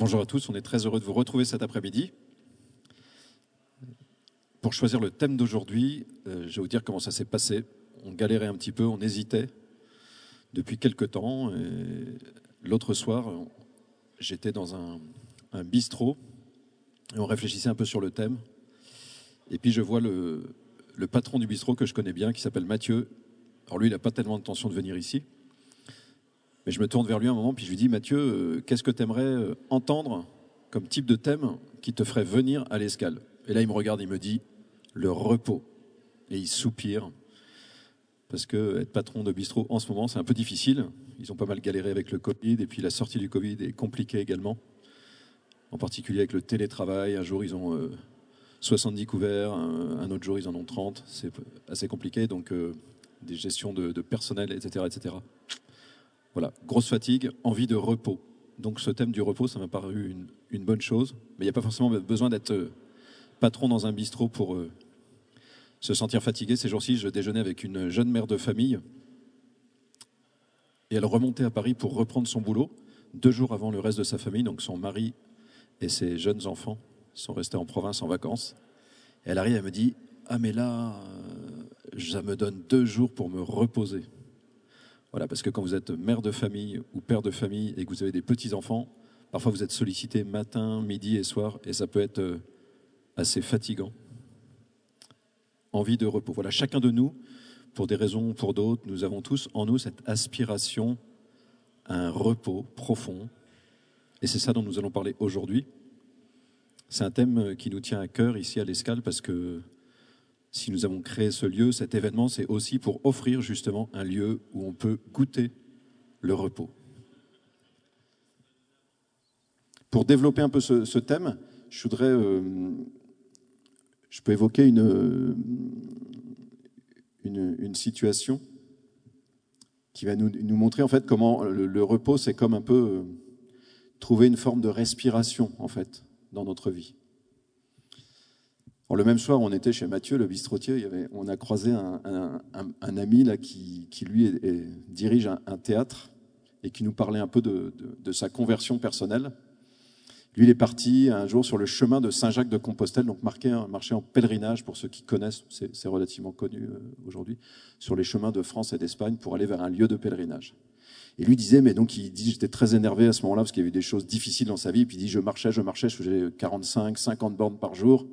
Bonjour à tous, on est très heureux de vous retrouver cet après-midi. Pour choisir le thème d'aujourd'hui, euh, je vais vous dire comment ça s'est passé. On galérait un petit peu, on hésitait depuis quelque temps. L'autre soir, j'étais dans un, bistrot et on réfléchissait un peu sur le thème. Et puis je vois le, patron du bistrot que je connais bien, qui s'appelle Mathieu. Alors lui, il n'a pas tellement d'intention de venir ici. Mais je me tourne vers lui un moment, puis je lui dis, Mathieu, euh, qu'est-ce que tu aimerais euh, entendre comme type de thème qui te ferait venir à l'escale? Et là, il me regarde, il me dit, le repos. Et il soupire, parce que être patron de bistrot en ce moment, c'est un peu difficile. Ils ont pas mal galéré avec le Covid, et puis la sortie du Covid est compliquée également, en particulier avec le télétravail. Un jour, ils ont 70 euh, couverts, un, autre jour, ils en ont 30. C'est assez compliqué, donc des gestions de, de personnel, etc., etc. Voilà, grosse fatigue, envie de repos. Donc ce thème du repos, ça m'a paru une, bonne chose. Mais il n'y a pas forcément besoin d'être euh, patron dans un bistrot pour euh, se sentir fatigué. Ces jours-ci, je déjeunais avec une jeune mère de famille. Et elle remontait à Paris pour reprendre son boulot, deux jours avant le reste de sa famille. Donc son mari et ses jeunes enfants sont restés en province en vacances. Elle arrive, elle me dit Ah, mais là, euh, ça me donne deux jours pour me reposer. Voilà, parce que quand vous êtes mère de famille ou père de famille et que vous avez des petits-enfants, parfois vous êtes sollicité matin, midi et soir, et ça peut être euh, assez fatigant. Envie de repos. Voilà, chacun de nous, pour des raisons ou pour d'autres, nous avons tous en nous cette aspiration à un repos profond. Et c'est ça dont nous allons parler aujourd'hui. C'est un thème qui nous tient à cœur ici à l'Escale parce que si nous avons créé ce lieu, cet événement, c'est aussi pour offrir justement un lieu où on peut goûter le repos. Pour développer un peu ce, thème, je voudrais, euh, je peux évoquer une, une, situation qui va nous, montrer en fait comment le, le repos, c'est comme un peu euh, trouver une forme de respiration en fait dans notre vie le même soir, on était chez Mathieu, le bistrotier. on a croisé un, ami là, qui, lui dirige un, théâtre et qui nous parlait un peu de, sa conversion personnelle. Lui, il est parti un jour sur le chemin de Saint-Jacques-de-Compostelle, donc marqué, marché en pèlerinage pour ceux qui connaissent, c'est relativement connu euh, aujourd'hui, sur les chemins de France et d'Espagne pour aller vers un lieu de pèlerinage. Et lui disait, mais donc il dit, j'étais très énervé à ce moment-là parce qu'il y avait des choses difficiles dans sa vie. Puis il dit, je marchais, je marchais, je faisais 45, 50 bornes par jour.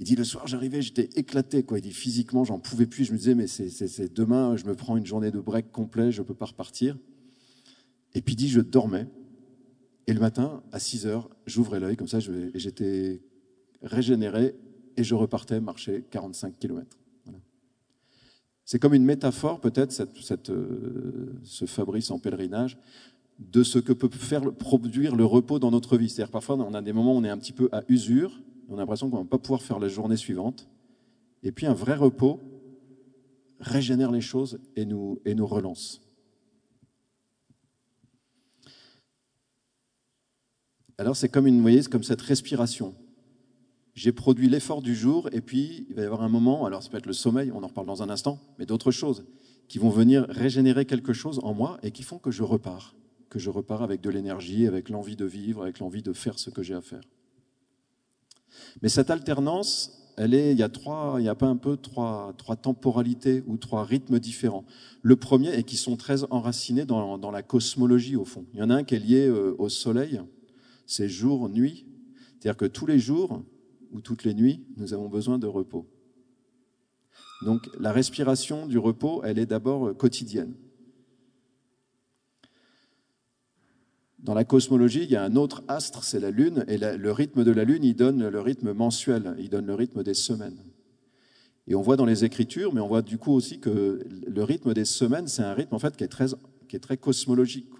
Il dit le soir, j'arrivais, j'étais éclaté. Quoi. Il dit physiquement, j'en pouvais plus. Je me disais, mais c'est demain, je me prends une journée de break complet, je ne peux pas repartir. Et puis il dit, je dormais. Et le matin, à 6 heures, j'ouvrais l'œil comme ça, j'étais régénéré et je repartais marcher 45 km. C'est comme une métaphore, peut-être, cette, euh, ce Fabrice en pèlerinage, de ce que peut faire produire le repos dans notre vie. C'est-à-dire parfois, on a des moments où on est un petit peu à usure, on a l'impression qu'on ne va pas pouvoir faire la journée suivante. Et puis un vrai repos régénère les choses et nous, relance. Alors c'est comme une, comme cette respiration. J'ai produit l'effort du jour et puis il va y avoir un moment, alors ça peut être le sommeil, on en reparle dans un instant, mais d'autres choses qui vont venir régénérer quelque chose en moi et qui font que je repars, que je repars avec de l'énergie, avec l'envie de vivre, avec l'envie de faire ce que j'ai à faire. Mais cette alternance, elle est, il y a trois, il y a pas un peu trois, trois temporalités ou trois rythmes différents. Le premier est qu'ils sont très enracinés dans, dans, la cosmologie au fond. Il y en a un qui est lié euh, au soleil, c'est jour-nuit, c'est-à-dire que tous les jours ou toutes les nuits, nous avons besoin de repos. Donc la respiration du repos, elle est d'abord euh, quotidienne. Dans la cosmologie, il y a un autre astre, c'est la Lune, et le rythme de la Lune, il donne le rythme mensuel, il donne le rythme des semaines. Et on voit dans les Écritures, mais on voit du coup aussi que le rythme des semaines, c'est un rythme en fait qui est très, cosmologique.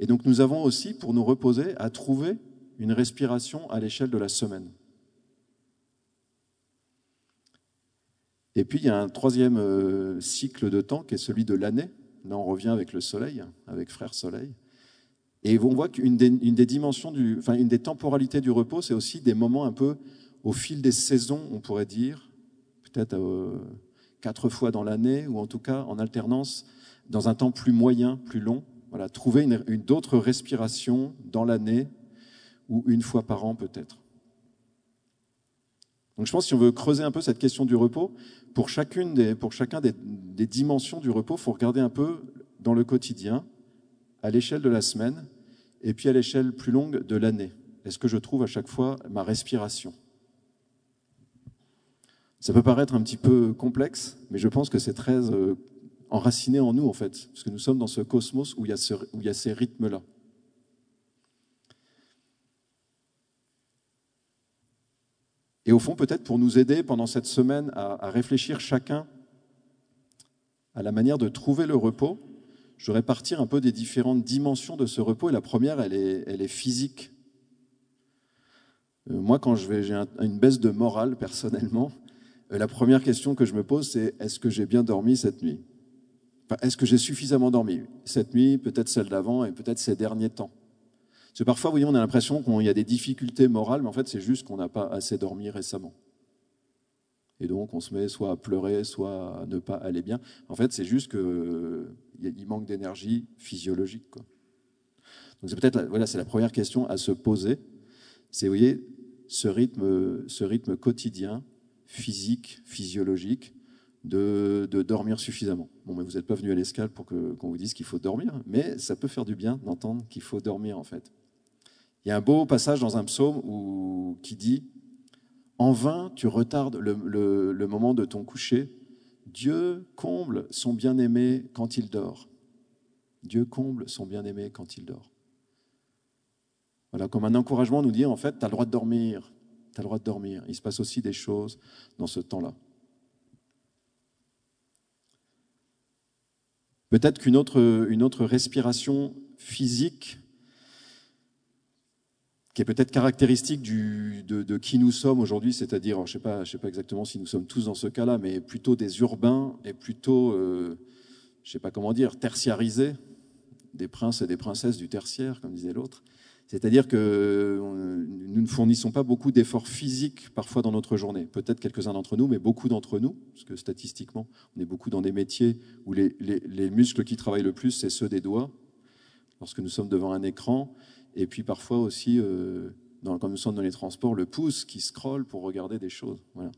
Et donc nous avons aussi, pour nous reposer, à trouver une respiration à l'échelle de la semaine. Et puis il y a un troisième euh, cycle de temps qui est celui de l'année. Là, on revient avec le Soleil, avec Frère Soleil. Et on voit qu'une des, dimensions, du, enfin une des temporalités du repos, c'est aussi des moments un peu au fil des saisons, on pourrait dire, peut-être euh, quatre fois dans l'année, ou en tout cas en alternance, dans un temps plus moyen, plus long, Voilà, trouver une, une d'autres respirations dans l'année ou une fois par an peut-être. Donc je pense que si on veut creuser un peu cette question du repos, pour, chacune des, pour chacun des, des dimensions du repos, il faut regarder un peu dans le quotidien, à l'échelle de la semaine, et puis à l'échelle plus longue de l'année. Est-ce que je trouve à chaque fois ma respiration? Ça peut paraître un petit peu complexe, mais je pense que c'est très euh, enraciné en nous, en fait, parce que nous sommes dans ce cosmos où il y a, ces rythmes-là. Et au fond, peut-être pour nous aider pendant cette semaine à, réfléchir chacun à la manière de trouver le repos, je voudrais partir un peu des différentes dimensions de ce repos. Et la première, elle est, physique. Euh, moi, quand j'ai un, une baisse de morale, personnellement, euh, la première question que je me pose, c'est est-ce que j'ai bien dormi cette nuit? Est-ce que j'ai suffisamment dormi? Cette nuit, peut-être celle d'avant et peut-être ces derniers temps parce que parfois, vous voyez, on a l'impression qu'il y a des difficultés morales, mais en fait, c'est juste qu'on n'a pas assez dormi récemment. Et donc, on se met soit à pleurer, soit à ne pas aller bien. En fait, c'est juste qu'il manque d'énergie physiologique. Donc, c'est peut-être, voilà, c'est la première question à se poser. C'est, vous voyez, ce rythme, ce rythme quotidien, physique, physiologique, de, dormir suffisamment. Bon, mais vous n'êtes pas venu à l'escale pour qu'on vous dise qu'il faut dormir, mais ça peut faire du bien d'entendre qu'il faut dormir, en fait. Il y a un beau passage dans un psaume qui dit En vain, tu retardes le, moment de ton coucher. Dieu comble son bien-aimé quand il dort. Dieu comble son bien-aimé quand il dort. Voilà, comme un encouragement nous dire en fait, tu as le droit de dormir. Tu as le droit de dormir. Il se passe aussi des choses dans ce temps-là. Peut-être qu'une autre, autre respiration physique qui est peut-être caractéristique du, de, qui nous sommes aujourd'hui, c'est-à-dire, je ne sais, pas, exactement si nous sommes tous dans ce cas-là, mais plutôt des urbains et plutôt, euh, je ne sais pas comment dire, tertiarisés, des princes et des princesses du tertiaire, comme disait l'autre. C'est-à-dire que nous ne fournissons pas beaucoup d'efforts physiques parfois dans notre journée. Peut-être quelques-uns d'entre nous, mais beaucoup d'entre nous, parce que statistiquement, on est beaucoup dans des métiers où les muscles qui travaillent le plus, c'est ceux des doigts, lorsque nous sommes devant un écran, et puis parfois aussi, euh, dans, quand nous sommes dans les transports, le pouce qui scrolle pour regarder des choses. Voilà.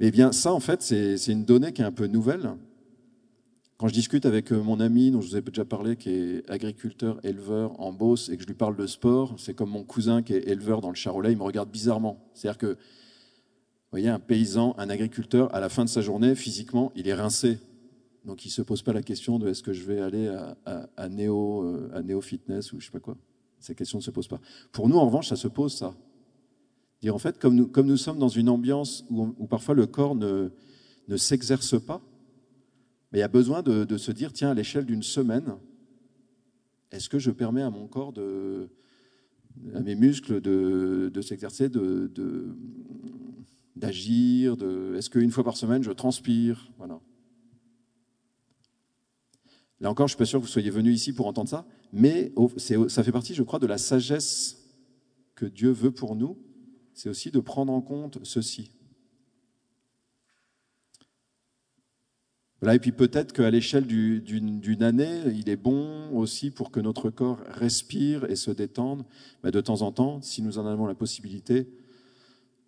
Eh bien, ça, en fait, c'est une donnée qui est un peu nouvelle. Quand je discute avec mon ami, dont je vous ai déjà parlé, qui est agriculteur, éleveur en Beauce, et que je lui parle de sport, c'est comme mon cousin qui est éleveur dans le Charolais, il me regarde bizarrement. C'est-à-dire que, vous voyez, un paysan, un agriculteur, à la fin de sa journée, physiquement, il est rincé. Donc il ne se pose pas la question de est-ce que je vais aller à, à, à, Néo, euh, Fitness ou je sais pas quoi. Cette question ne se pose pas. Pour nous, en revanche, ça se pose, ça. Dire en fait, comme nous, sommes dans une ambiance où, parfois le corps ne, s'exerce pas, mais il y a besoin de, se dire, tiens, à l'échelle d'une semaine, est-ce que je permets à mon corps, à mes muscles, de, s'exercer, d'agir Est-ce qu'une fois par semaine, je transpire? Voilà. Là encore, je ne suis pas sûr que vous soyez venu ici pour entendre ça, mais ça fait partie, je crois, de la sagesse que Dieu veut pour nous, c'est aussi de prendre en compte ceci. Voilà, et puis peut-être qu'à l'échelle d'une année, il est bon aussi pour que notre corps respire et se détende, bah de temps en temps, si nous en avons la possibilité,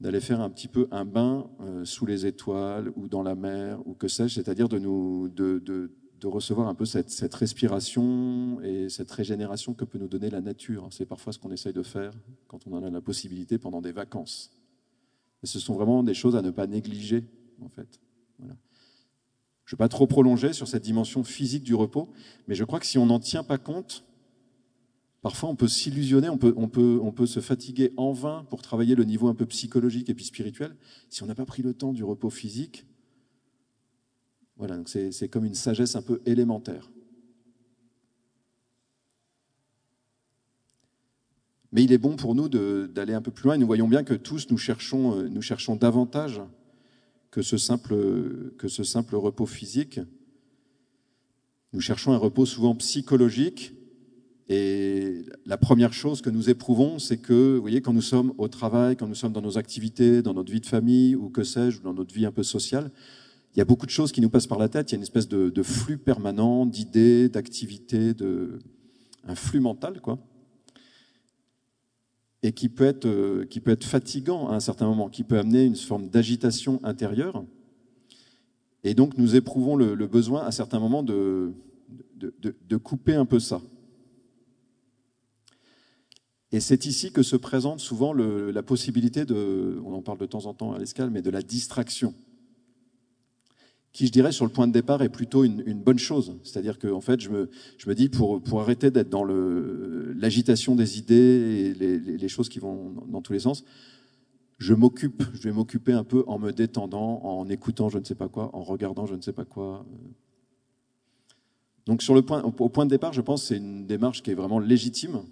d'aller faire un petit peu un bain euh, sous les étoiles ou dans la mer ou que sais-je, c'est-à-dire de nous de, de recevoir un peu cette, respiration et cette régénération que peut nous donner la nature. C'est parfois ce qu'on essaye de faire quand on en a la possibilité pendant des vacances. Et ce sont vraiment des choses à ne pas négliger, en fait. Je ne vais pas trop prolonger sur cette dimension physique du repos, mais je crois que si on n'en tient pas compte, parfois on peut s'illusionner, on, peut, on peut se fatiguer en vain pour travailler le niveau un peu psychologique et puis spirituel. Si on n'a pas pris le temps du repos physique, voilà, donc c'est comme une sagesse un peu élémentaire. Mais il est bon pour nous d'aller un peu plus loin et nous voyons bien que tous nous cherchons, euh, nous cherchons davantage que ce, simple, que ce simple repos physique. Nous cherchons un repos souvent psychologique et la première chose que nous éprouvons, c'est que, voyez, quand nous sommes au travail, quand nous sommes dans nos activités, dans notre vie de famille ou que sais-je, dans notre vie un peu sociale, il y a beaucoup de choses qui nous passent par la tête. Il y a une espèce de, flux permanent d'idées, d'activités, de, un flux mental, quoi. Et qui peut, être, euh, qui peut être fatigant à un certain moment, qui peut amener une forme d'agitation intérieure. Et donc, nous éprouvons le, besoin à certains moments de, de, couper un peu ça. Et c'est ici que se présente souvent la possibilité de, on en parle de temps en temps à l'escale, mais de la distraction qui, je dirais, sur le point de départ, est plutôt une, bonne chose. C'est-à-dire que, en fait, je me, dis, pour, arrêter d'être dans l'agitation des idées et les, les, choses qui vont dans tous les sens, je m'occupe, je vais m'occuper un peu en me détendant, en écoutant je ne sais pas quoi, en regardant je ne sais pas quoi. Donc, sur le point, au point de départ, je pense que c'est une démarche qui est vraiment légitime.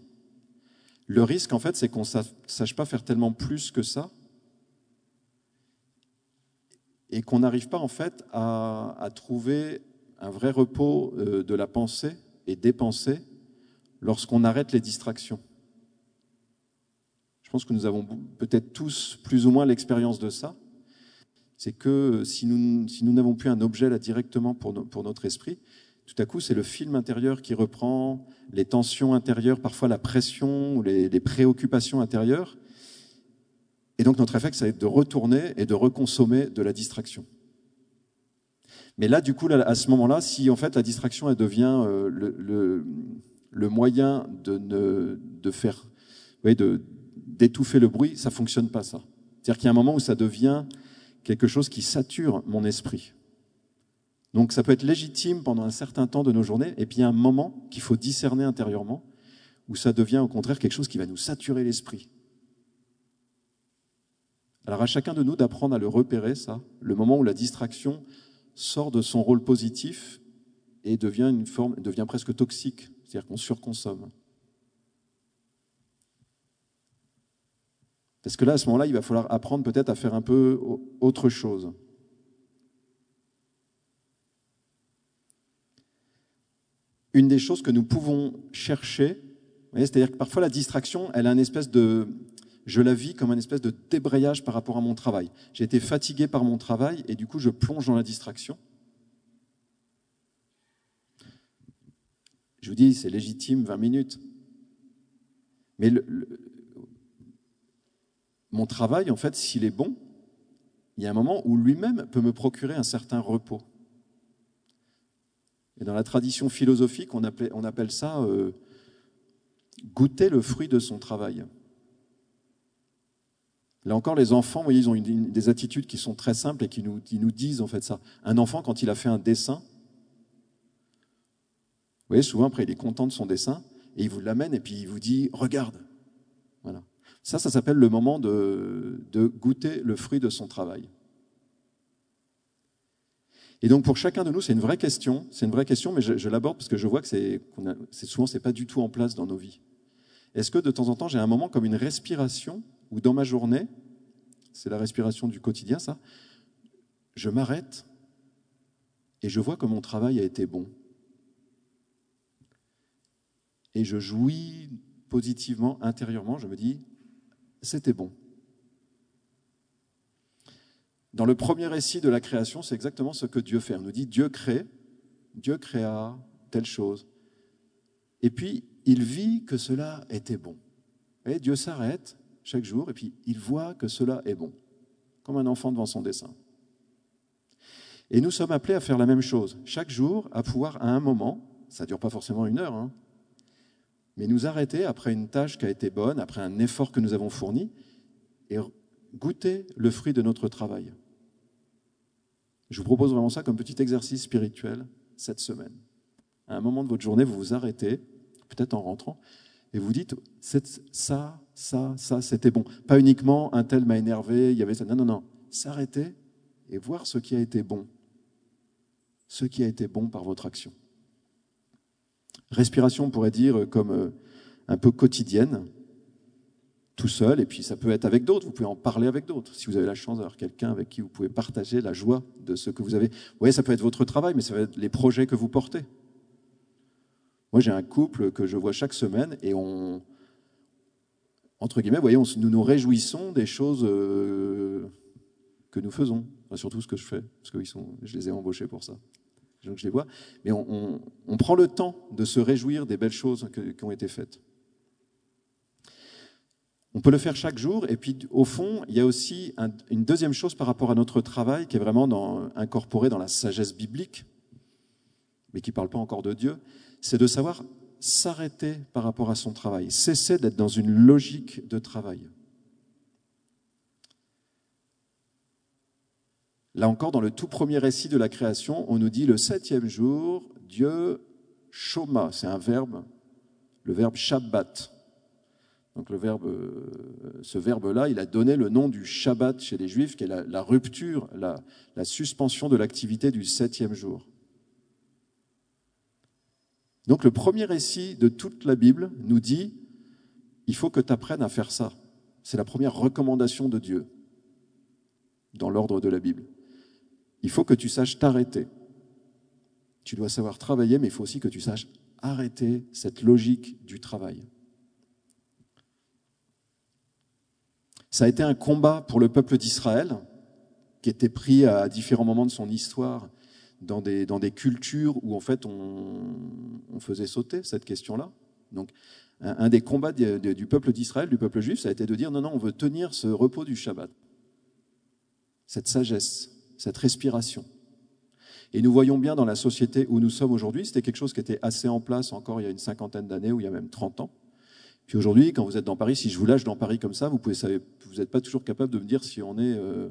Le risque, en fait, c'est qu'on ne sache pas faire tellement plus que ça, et qu'on n'arrive pas en fait à, trouver un vrai repos euh, de la pensée et des pensées lorsqu'on arrête les distractions. Je pense que nous avons peut-être tous plus ou moins l'expérience de ça. C'est que si nous si nous n'avons plus un objet là directement pour, pour notre esprit, tout à coup c'est le film intérieur qui reprend, les tensions intérieures, parfois la pression les, les préoccupations intérieures, et donc notre réflexe, ça va être de retourner et de reconsommer de la distraction. Mais là, du coup, à ce moment-là, si en fait la distraction elle devient euh, le, le, moyen de, ne, de faire, d'étouffer le bruit, ça fonctionne pas ça. C'est-à-dire qu'il y a un moment où ça devient quelque chose qui sature mon esprit. Donc ça peut être légitime pendant un certain temps de nos journées, et puis il y a un moment qu'il faut discerner intérieurement, où ça devient au contraire quelque chose qui va nous saturer l'esprit. Alors à chacun de nous d'apprendre à le repérer, ça, le moment où la distraction sort de son rôle positif et devient une forme, devient presque toxique, c'est-à-dire qu'on surconsomme. Parce que là, à ce moment-là, il va falloir apprendre peut-être à faire un peu autre chose. Une des choses que nous pouvons chercher, c'est-à-dire que parfois la distraction, elle a une espèce de, je la vis comme un espèce de débrayage par rapport à mon travail. J'ai été fatigué par mon travail et du coup, je plonge dans la distraction. Je vous dis, c'est légitime, 20 minutes. Mais mon travail, en fait, s'il est bon, il y a un moment où lui-même peut me procurer un certain repos. Et dans la tradition philosophique, on, appelle, ça euh, goûter le fruit de son travail. Là encore, les enfants, vous voyez, ils ont des attitudes qui sont très simples et qui nous, disent en fait ça. Un enfant, quand il a fait un dessin, vous voyez, souvent après, il est content de son dessin et il vous l'amène et puis il vous dit Regarde. Voilà. Ça, ça s'appelle le moment de, goûter le fruit de son travail. Et donc pour chacun de nous, c'est une vraie question. C'est une vraie question, mais je, l'aborde parce que je vois que c'est souvent c'est pas du tout en place dans nos vies. Est-ce que de temps en temps j'ai un moment comme une respiration ou dans ma journée, c'est la respiration du quotidien, ça, je m'arrête et je vois que mon travail a été bon. Et je jouis positivement, intérieurement, je me dis, c'était bon. Dans le premier récit de la création, c'est exactement ce que Dieu fait. On nous dit, Dieu crée, Dieu créa telle chose. Et puis, il vit que cela était bon. Et Dieu s'arrête chaque jour, et puis il voit que cela est bon, comme un enfant devant son dessin. Et nous sommes appelés à faire la même chose, chaque jour, à pouvoir, à un moment, ça ne dure pas forcément une heure, hein, mais nous arrêter après une tâche qui a été bonne, après un effort que nous avons fourni, et goûter le fruit de notre travail. Je vous propose vraiment ça comme petit exercice spirituel cette semaine. À un moment de votre journée, vous vous arrêtez, peut-être en rentrant, et vous dites, ça, ça, ça, c'était bon. Pas uniquement un tel m'a énervé, il y avait ça. Non, non, non. S'arrêter et voir ce qui a été bon. Ce qui a été bon par votre action. Respiration, on pourrait dire, comme euh, un peu quotidienne, tout seul, et puis ça peut être avec d'autres, vous pouvez en parler avec d'autres. Si vous avez la chance d'avoir quelqu'un avec qui vous pouvez partager la joie de ce que vous avez. Vous ça peut être votre travail, mais ça peut être les projets que vous portez. Moi, j'ai un couple que je vois chaque semaine et on, entre guillemets, voyez, nous nous réjouissons des choses euh, que nous faisons, surtout ce que je fais, parce que sont, je les ai embauchés pour ça. Donc je les vois. Mais on, prend le temps de se réjouir des belles choses qui ont été faites. On peut le faire chaque jour. Et puis, au fond, il y a aussi une deuxième chose par rapport à notre travail qui est vraiment incorporée dans la sagesse biblique, mais qui ne parle pas encore de Dieu, c'est de savoir s'arrêter par rapport à son travail, cesser d'être dans une logique de travail. Là encore, dans le tout premier récit de la création, on nous dit le septième jour, Dieu chôma, c'est un verbe, le verbe Shabbat. Donc le verbe, euh, ce verbe-là, il a donné le nom du Shabbat chez les Juifs, qui est la, rupture, la, la suspension de l'activité du septième jour. Donc le premier récit de toute la Bible nous dit, il faut que tu apprennes à faire ça. C'est la première recommandation de Dieu dans l'ordre de la Bible. Il faut que tu saches t'arrêter. Tu dois savoir travailler, mais il faut aussi que tu saches arrêter cette logique du travail. Ça a été un combat pour le peuple d'Israël, qui était pris à différents moments de son histoire dans des, dans des cultures où en fait on, faisait sauter cette question-là. Donc un, des combats du peuple d'Israël, du peuple juif, ça a été de dire non, non, on veut tenir ce repos du Shabbat, cette sagesse, cette respiration. Et nous voyons bien dans la société où nous sommes aujourd'hui, c'était quelque chose qui était assez en place encore il y a une cinquantaine d'années ou il y a même 30 ans. Puis aujourd'hui, quand vous êtes dans Paris, si je vous lâche dans Paris comme ça, vous pouvez, vous n'êtes pas toujours capable de me dire si on est, euh,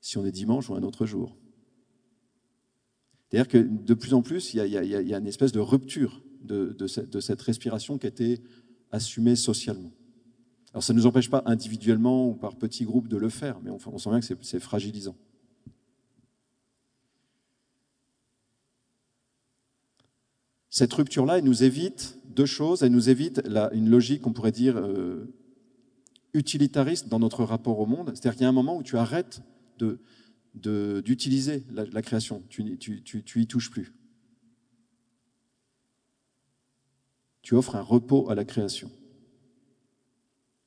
si on est dimanche ou un autre jour. C'est-à-dire que de plus en plus, il y a, une espèce de rupture de, de, cette, de, respiration qui a été assumée socialement. Alors ça ne nous empêche pas individuellement ou par petits groupes de le faire, mais on, sent bien que c'est fragilisant. Cette rupture-là, elle nous évite deux choses. Elle nous évite une logique, on pourrait dire, euh, utilitariste dans notre rapport au monde. C'est-à-dire qu'il y a un moment où tu arrêtes d'utiliser la, création. Tu, tu, y touches plus. Tu offres un repos à la création.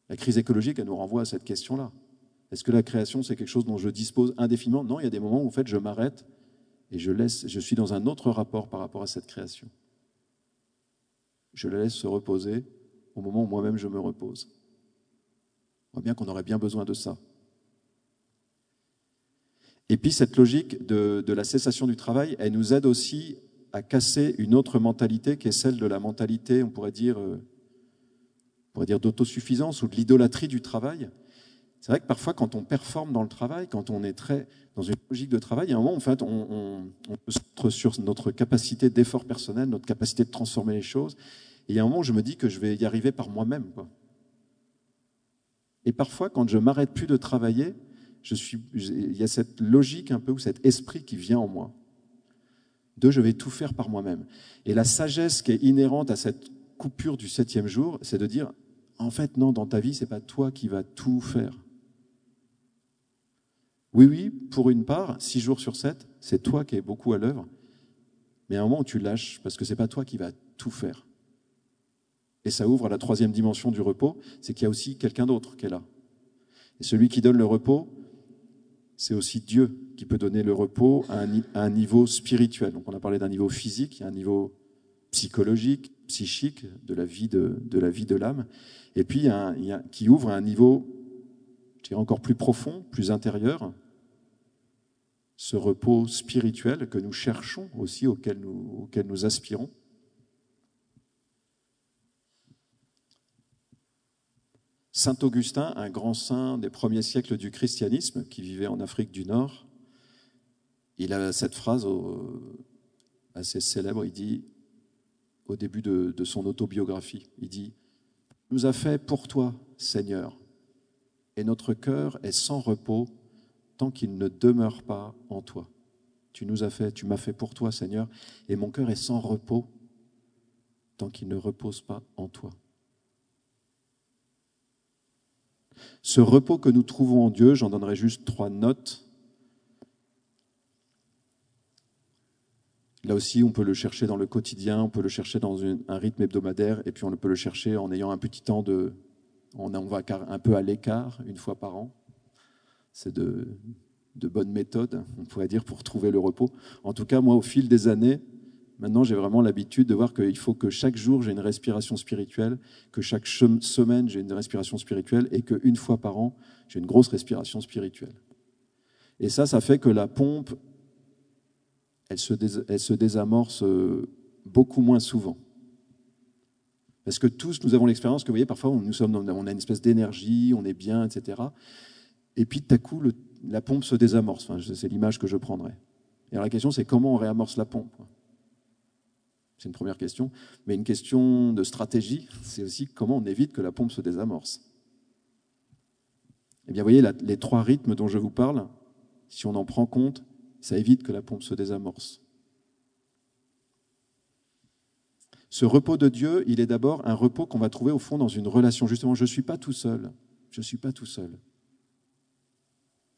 La crise écologique, elle nous renvoie à cette question-là. Est-ce que la création, c'est quelque chose dont je dispose indéfiniment? Non, il y a des moments où en fait, je m'arrête et je laisse, je suis dans un autre rapport par rapport à cette création je la laisse se reposer au moment où moi-même je me repose. On voit bien qu'on aurait bien besoin de ça. Et puis cette logique de, la cessation du travail, elle nous aide aussi à casser une autre mentalité qui est celle de la mentalité, on pourrait dire, euh, on pourrait dire d'autosuffisance ou de l'idolâtrie du travail. C'est vrai que parfois, quand on performe dans le travail, quand on est très dans une logique de travail, il y a un moment, en fait, on, on peut se sur notre capacité d'effort personnel, notre capacité de transformer les choses. Et il y a un moment où je me dis que je vais y arriver par moi-même. Et parfois, quand je m'arrête plus de travailler, je suis, il y a cette logique un peu ou cet esprit qui vient en moi. De je vais tout faire par moi-même. Et la sagesse qui est inhérente à cette coupure du septième jour, c'est de dire, en fait, non, dans ta vie, c'est pas toi qui vas tout faire. Oui, oui, pour une part, six jours sur sept, c'est toi qui es beaucoup à l'œuvre. Mais à un moment tu lâches, parce que c'est pas toi qui vas tout faire. Et ça ouvre à la troisième dimension du repos, c'est qu'il y a aussi quelqu'un d'autre qui est là. Et celui qui donne le repos, c'est aussi Dieu qui peut donner le repos à un, niveau spirituel. Donc on a parlé d'un niveau physique, il y a un niveau psychologique, psychique de la vie de, la vie de l'âme, et puis il y a qui ouvre à un niveau, je dirais encore plus profond, plus intérieur, ce repos spirituel que nous cherchons aussi, auquel nous, auquel nous aspirons. Saint Augustin, un grand saint des premiers siècles du christianisme qui vivait en Afrique du Nord, il a cette phrase assez célèbre, il dit au début de, son autobiographie, il dit, nous a fait pour toi, Seigneur, et notre cœur est sans repos tant qu'il ne demeure pas en toi. Tu nous as fait, tu m'as fait pour toi, Seigneur, et mon cœur est sans repos tant qu'il ne repose pas en toi. Ce repos que nous trouvons en Dieu, j'en donnerai juste trois notes. Là aussi, on peut le chercher dans le quotidien, on peut le chercher dans un rythme hebdomadaire, et puis on peut le chercher en ayant un petit temps de... On va un peu à l'écart, une fois par an. c'est de, de bonnes méthodes, on pourrait dire, pour trouver le repos. En tout cas, moi, au fil des années, maintenant, j'ai vraiment l'habitude de voir qu'il faut que chaque jour, j'ai une respiration spirituelle, que chaque semaine, j'ai une respiration spirituelle, et qu'une fois par an, j'ai une grosse respiration spirituelle. Et ça, ça fait que la pompe, elle se, désamorce euh, beaucoup moins souvent. Parce que tous, nous avons l'expérience que, vous voyez, parfois, nous sommes on a une espèce d'énergie, on est bien, etc. Et puis, tout à coup, la pompe se désamorce. C'est l'image que je prendrais. Et alors, la question, c'est comment on réamorce la pompe C'est une première question. Mais une question de stratégie, c'est aussi comment on évite que la pompe se désamorce. Eh bien, vous voyez, les trois rythmes dont je vous parle, si on en prend compte, ça évite que la pompe se désamorce. Ce repos de Dieu, il est d'abord un repos qu'on va trouver au fond dans une relation. Justement, je ne suis pas tout seul. Je ne suis pas tout seul.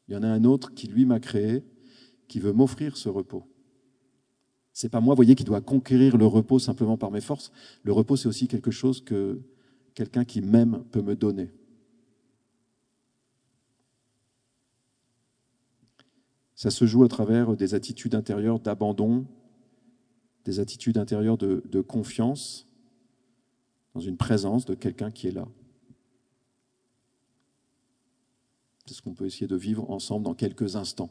Il y en a un autre qui, lui, m'a créé, qui veut m'offrir ce repos. C'est pas moi, voyez, qui doit conquérir le repos simplement par mes forces. Le repos, c'est aussi quelque chose que quelqu'un qui m'aime peut me donner. Ça se joue à travers des attitudes intérieures d'abandon, des attitudes intérieures de, confiance dans une présence de quelqu'un qui est là. C'est ce qu'on peut essayer de vivre ensemble dans quelques instants.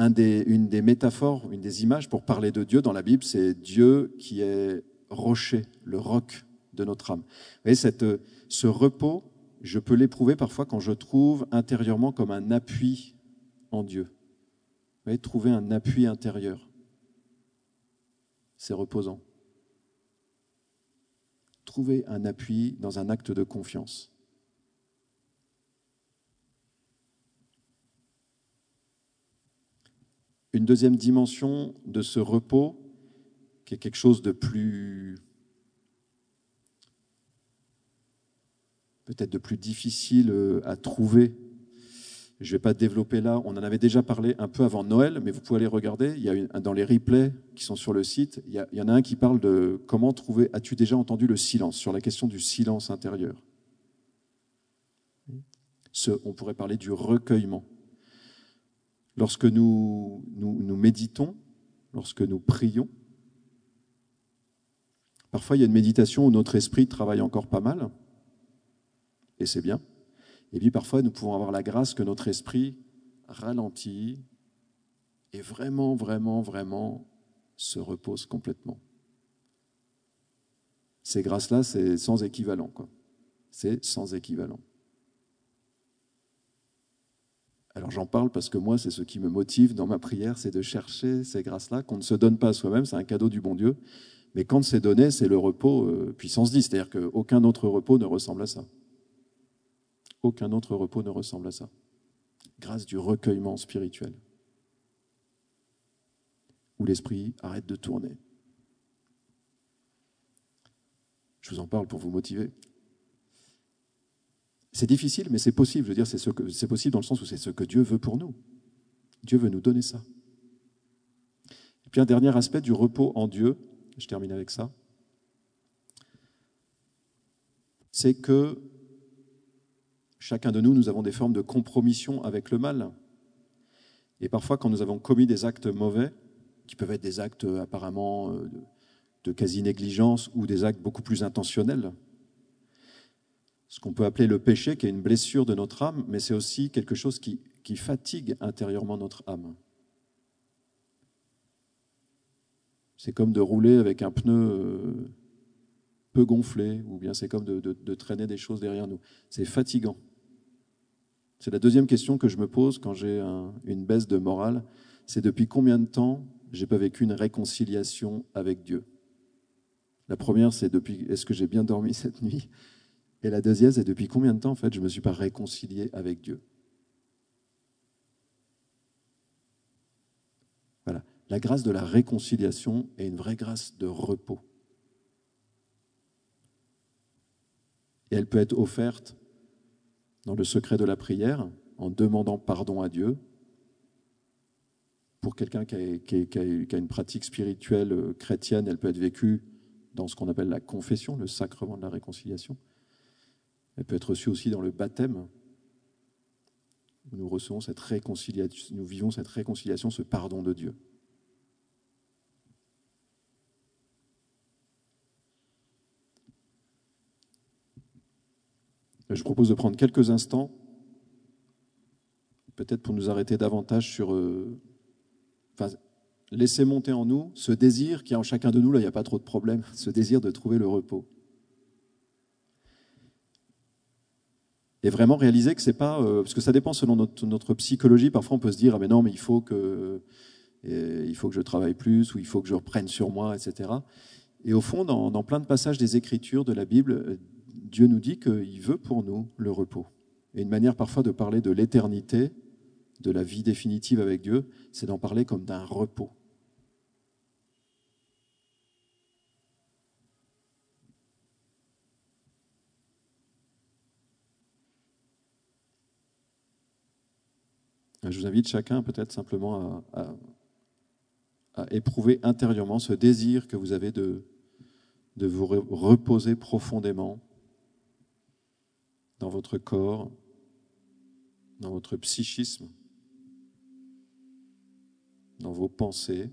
Une des métaphores, une des images pour parler de Dieu dans la Bible, c'est Dieu qui est rocher, le roc de notre âme. Vous voyez, cette, ce repos, je peux l'éprouver parfois quand je trouve intérieurement comme un appui en Dieu. Vous voyez, trouver un appui intérieur c'est reposant. Trouver un appui dans un acte de confiance. Une deuxième dimension de ce repos, qui est quelque chose de plus peut-être de plus difficile euh, à trouver je ne vais pas développer là. On en avait déjà parlé un peu avant Noël, mais vous pouvez aller regarder. Il y a dans les replays qui sont sur le site, il y, en a un qui parle de comment trouver. As-tu déjà entendu le silence sur la question du silence intérieur? On pourrait parler du recueillement. Lorsque nous, méditons, lorsque nous prions, parfois il y a une méditation où notre esprit travaille encore pas mal, et c'est bien. Et puis parfois, nous pouvons avoir la grâce que notre esprit ralentit et vraiment, vraiment, vraiment se repose complètement. Ces grâces-là, c'est sans équivalent. C'est sans équivalent. Alors j'en parle parce que moi, c'est ce qui me motive dans ma prière, c'est de chercher ces grâces-là qu'on ne se donne pas à soi-même, c'est un cadeau du bon Dieu. Mais quand c'est donné, c'est le repos euh, puissance 10, c'est-à-dire qu'aucun autre repos ne ressemble à ça. Aucun autre repos ne ressemble à ça. Grâce du recueillement spirituel, où l'esprit arrête de tourner. Je vous en parle pour vous motiver. C'est difficile, mais c'est possible. Je veux dire, c'est, ce c'est possible dans le sens où c'est ce que Dieu veut pour nous. Dieu veut nous donner ça. Et puis un dernier aspect du repos en Dieu, je termine avec ça, c'est que Chacun de nous, nous avons des formes de compromission avec le mal. Et parfois, quand nous avons commis des actes mauvais, qui peuvent être des actes apparemment euh, de quasi-négligence ou des actes beaucoup plus intentionnels, ce qu'on peut appeler le péché, qui est une blessure de notre âme, mais c'est aussi quelque chose qui, fatigue intérieurement notre âme. C'est comme de rouler avec un pneu euh, peu gonflé, ou bien c'est comme de traîner des choses derrière nous. C'est fatigant. C'est la deuxième question que je me pose quand j'ai une baisse de morale. C'est depuis combien de temps j'ai pas vécu une réconciliation avec Dieu? La première, c'est depuis est-ce que j'ai bien dormi cette nuit? Et la deuxième, c'est depuis combien de temps en fait je me suis pas réconcilié avec Dieu? Voilà, la grâce de la réconciliation est une vraie grâce de repos. Et elle peut être offerte dans le secret de la prière, en demandant pardon à Dieu. Pour quelqu'un qui, a, une pratique spirituelle euh, chrétienne, elle peut être vécue dans ce qu'on appelle la confession, le sacrement de la réconciliation. Elle peut être reçue aussi dans le baptême, où nous recevons cette réconciliation, nous vivons cette réconciliation, ce pardon de Dieu. Je propose de prendre quelques instants, peut-être pour nous arrêter davantage sur... Euh, laisser monter en nous ce désir qui est en chacun de nous, là il n'y a pas trop de problème, ce désir de trouver le repos. Et vraiment réaliser que c'est pas... Euh, parce que ça dépend selon notre, psychologie, parfois on peut se dire, ah mais non, mais il faut que, il faut que je travaille plus, ou il faut que je reprenne sur moi, etc. Et au fond, dans, dans plein de passages des Écritures, de la Bible, Dieu nous dit qu'il veut pour nous le repos. Et une manière parfois de parler de l'éternité, de la vie définitive avec Dieu, c'est d'en parler comme d'un repos. Je vous invite chacun peut-être simplement à, éprouver intérieurement ce désir que vous avez de, de vous reposer profondément dans votre corps, dans votre psychisme, dans vos pensées,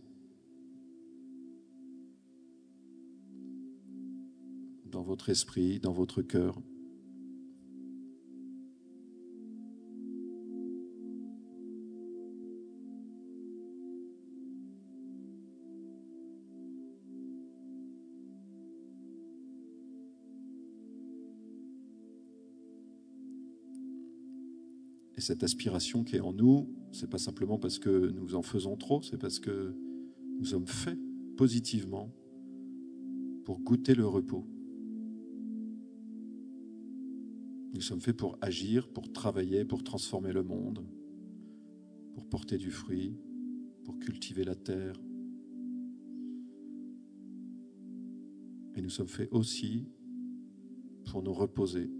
dans votre esprit, dans votre cœur. Cette aspiration qui est en nous, c'est pas simplement parce que nous en faisons trop, c'est parce que nous sommes faits positivement pour goûter le repos. Nous sommes faits pour agir, pour travailler, pour transformer le monde, pour porter du fruit, pour cultiver la terre. Et nous sommes faits aussi pour nous reposer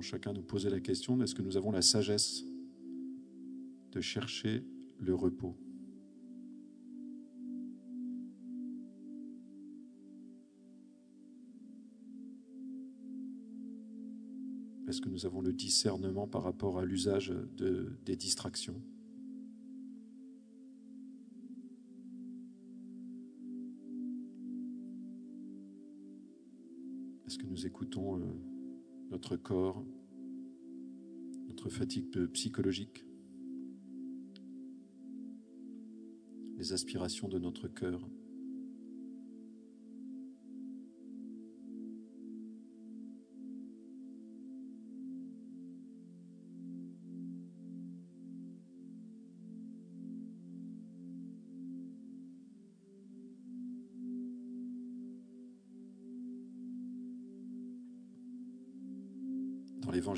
chacun nous poser la question, est-ce que nous avons la sagesse de chercher le repos? Est-ce que nous avons le discernement par rapport à l'usage de, des distractions? Est-ce que nous écoutons euh, notre corps notre fatigue psychologique, les aspirations de notre cœur.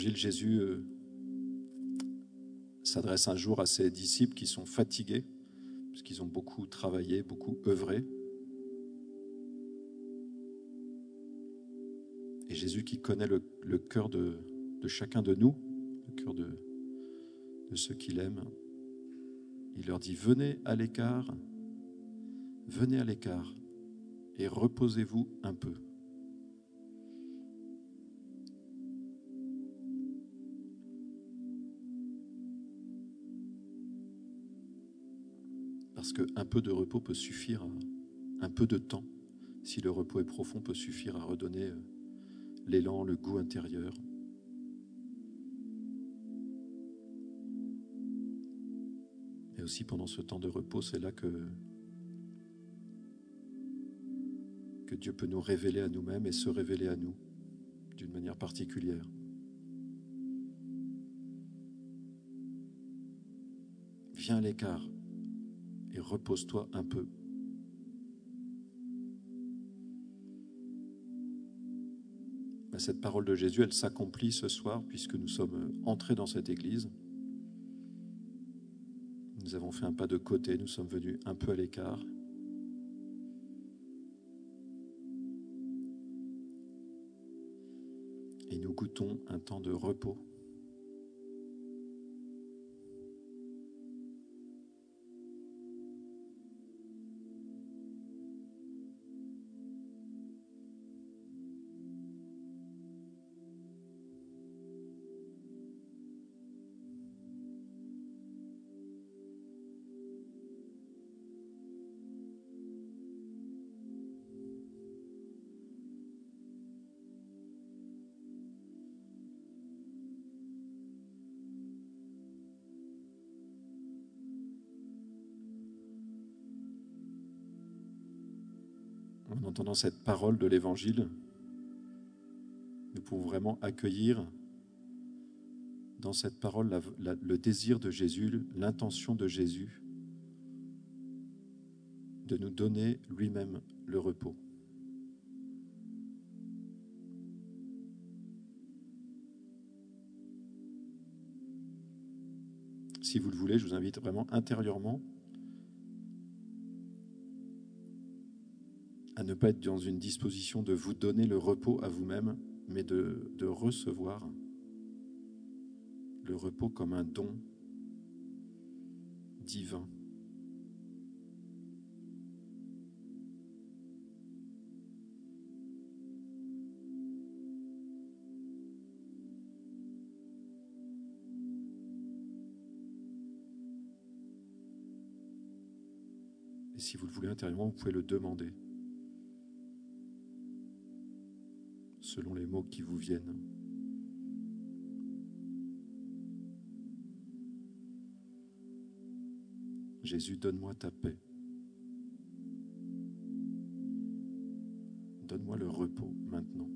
Jésus euh, s'adresse un jour à ses disciples qui sont fatigués, puisqu'ils ont beaucoup travaillé, beaucoup œuvré. Et Jésus qui connaît le, cœur de, chacun de nous, le cœur de ceux qu'il aime, il leur dit, venez à l'écart, venez à l'écart et reposez-vous un peu. Parce qu'un peu de repos peut suffire, un peu de temps, si le repos est profond, peut suffire à redonner euh, l'élan, le goût intérieur. Et aussi pendant ce temps de repos, c'est là que, que Dieu peut nous révéler à nous-mêmes et se révéler à nous d'une manière particulière. Viens à l'écart et repose-toi un peu. Ben, cette parole de Jésus, elle s'accomplit ce soir puisque nous sommes entrés dans cette église. Nous avons fait un pas de côté, nous sommes venus un peu à l'écart. Et nous goûtons un temps de repos. En entendant cette parole de l'Évangile, nous pouvons vraiment accueillir dans cette parole le désir de Jésus, l'intention de Jésus de nous donner lui-même le repos. Si vous le voulez, je vous invite vraiment intérieurement à ne pas être dans une disposition de vous donner le repos à vous-même, mais de, de recevoir le repos comme un don divin. Et si vous le voulez intérieurement, vous pouvez le demander. Selon les mots qui vous viennent. Jésus, donne-moi ta paix. Donne-moi le repos maintenant.